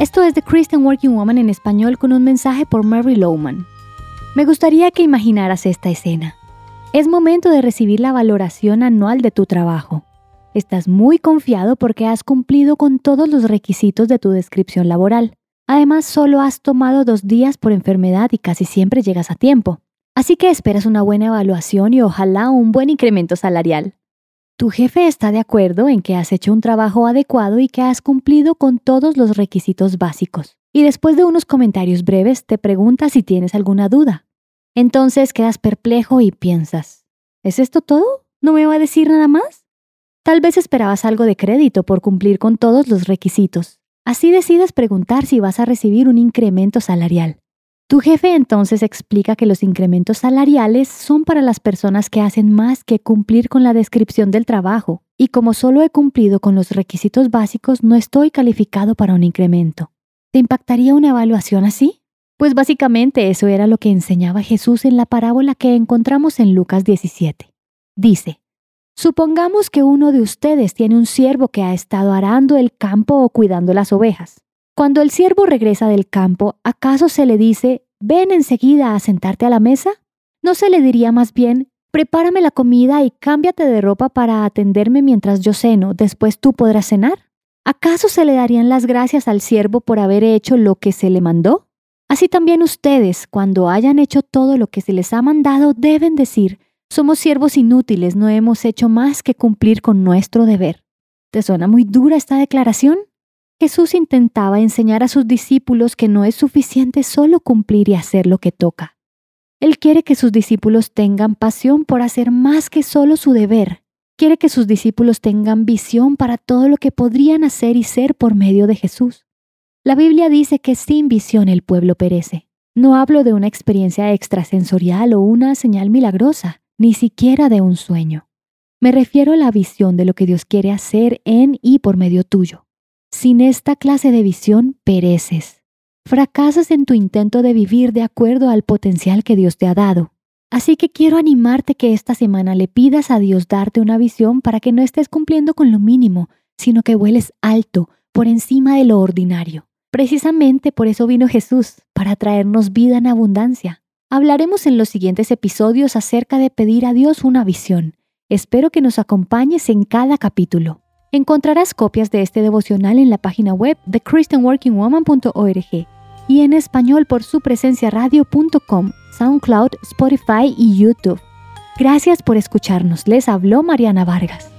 Esto es The Christian Working Woman en español con un mensaje por Mary Lowman. Me gustaría que imaginaras esta escena. Es momento de recibir la valoración anual de tu trabajo. Estás muy confiado porque has cumplido con todos los requisitos de tu descripción laboral. Además, solo has tomado dos días por enfermedad y casi siempre llegas a tiempo. Así que esperas una buena evaluación y ojalá un buen incremento salarial. Tu jefe está de acuerdo en que has hecho un trabajo adecuado y que has cumplido con todos los requisitos básicos. Y después de unos comentarios breves te pregunta si tienes alguna duda. Entonces quedas perplejo y piensas, ¿es esto todo? ¿No me va a decir nada más? Tal vez esperabas algo de crédito por cumplir con todos los requisitos. Así decides preguntar si vas a recibir un incremento salarial. Tu jefe entonces explica que los incrementos salariales son para las personas que hacen más que cumplir con la descripción del trabajo, y como solo he cumplido con los requisitos básicos, no estoy calificado para un incremento. ¿Te impactaría una evaluación así? Pues básicamente eso era lo que enseñaba Jesús en la parábola que encontramos en Lucas 17. Dice, Supongamos que uno de ustedes tiene un siervo que ha estado arando el campo o cuidando las ovejas. Cuando el siervo regresa del campo, ¿acaso se le dice, ven enseguida a sentarte a la mesa? ¿No se le diría más bien, prepárame la comida y cámbiate de ropa para atenderme mientras yo ceno, después tú podrás cenar? ¿Acaso se le darían las gracias al siervo por haber hecho lo que se le mandó? Así también ustedes, cuando hayan hecho todo lo que se les ha mandado, deben decir, somos siervos inútiles, no hemos hecho más que cumplir con nuestro deber. ¿Te suena muy dura esta declaración? Jesús intentaba enseñar a sus discípulos que no es suficiente solo cumplir y hacer lo que toca. Él quiere que sus discípulos tengan pasión por hacer más que solo su deber. Quiere que sus discípulos tengan visión para todo lo que podrían hacer y ser por medio de Jesús. La Biblia dice que sin visión el pueblo perece. No hablo de una experiencia extrasensorial o una señal milagrosa, ni siquiera de un sueño. Me refiero a la visión de lo que Dios quiere hacer en y por medio tuyo. Sin esta clase de visión, pereces. Fracasas en tu intento de vivir de acuerdo al potencial que Dios te ha dado. Así que quiero animarte que esta semana le pidas a Dios darte una visión para que no estés cumpliendo con lo mínimo, sino que vueles alto, por encima de lo ordinario. Precisamente por eso vino Jesús, para traernos vida en abundancia. Hablaremos en los siguientes episodios acerca de pedir a Dios una visión. Espero que nos acompañes en cada capítulo. Encontrarás copias de este devocional en la página web de christianworkingwoman.org y en español por su presencia radio.com, SoundCloud, Spotify y YouTube. Gracias por escucharnos. Les habló Mariana Vargas.